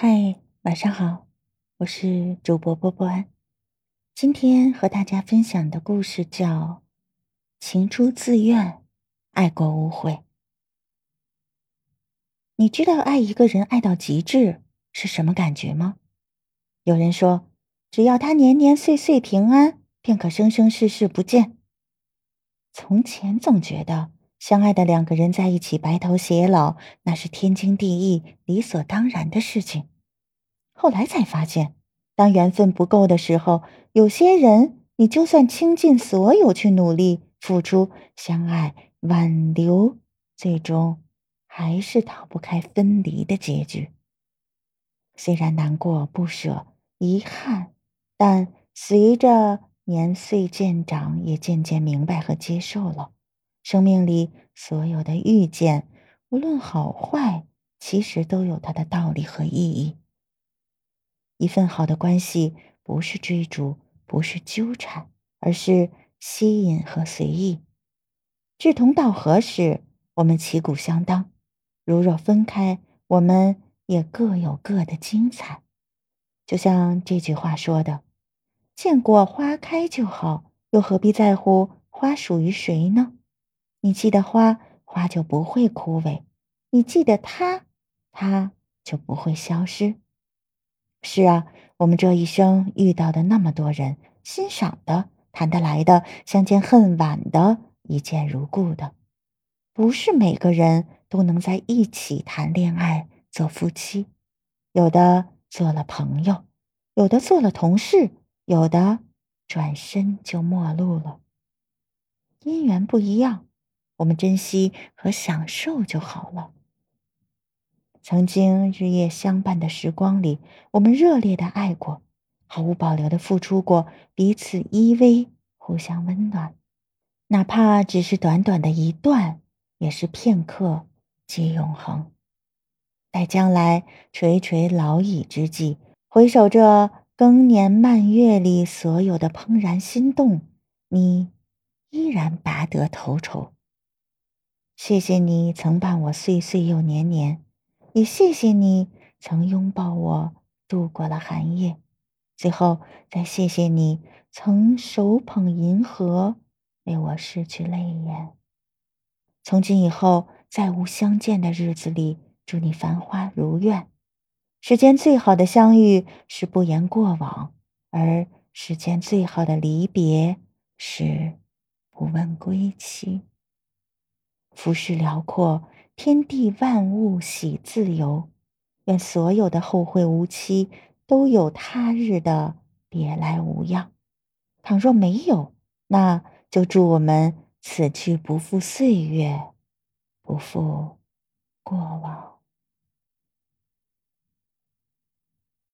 嗨，晚上好，我是主播波波安。今天和大家分享的故事叫《情出自愿，爱过无悔》。你知道爱一个人爱到极致是什么感觉吗？有人说，只要他年年岁岁平安，便可生生世世不见。从前总觉得相爱的两个人在一起白头偕老，那是天经地义、理所当然的事情。后来才发现，当缘分不够的时候，有些人你就算倾尽所有去努力、付出、相爱、挽留，最终还是逃不开分离的结局。虽然难过、不舍、遗憾，但随着年岁渐长，也渐渐明白和接受了，生命里所有的遇见，无论好坏，其实都有它的道理和意义。一份好的关系，不是追逐，不是纠缠，而是吸引和随意。志同道合时，我们旗鼓相当；如若分开，我们也各有各的精彩。就像这句话说的：“见过花开就好，又何必在乎花属于谁呢？你记得花，花就不会枯萎；你记得他，他就不会消失。”是啊，我们这一生遇到的那么多人，欣赏的、谈得来的、相见恨晚的、一见如故的，不是每个人都能在一起谈恋爱、做夫妻。有的做了朋友，有的做了同事，有的转身就陌路了。姻缘不一样，我们珍惜和享受就好了。曾经日夜相伴的时光里，我们热烈的爱过，毫无保留的付出过，彼此依偎，互相温暖，哪怕只是短短的一段，也是片刻即永恒。待将来垂垂老矣之际，回首这更年漫月里所有的怦然心动，你依然拔得头筹。谢谢你曾伴我岁岁又年年。也谢谢你曾拥抱我度过了寒夜，最后再谢谢你曾手捧银河为我拭去泪眼。从今以后再无相见的日子里，祝你繁花如愿。世间最好的相遇是不言过往，而世间最好的离别是不问归期。浮世辽阔。天地万物喜自由，愿所有的后会无期都有他日的别来无恙。倘若没有，那就祝我们此去不负岁月，不负过往。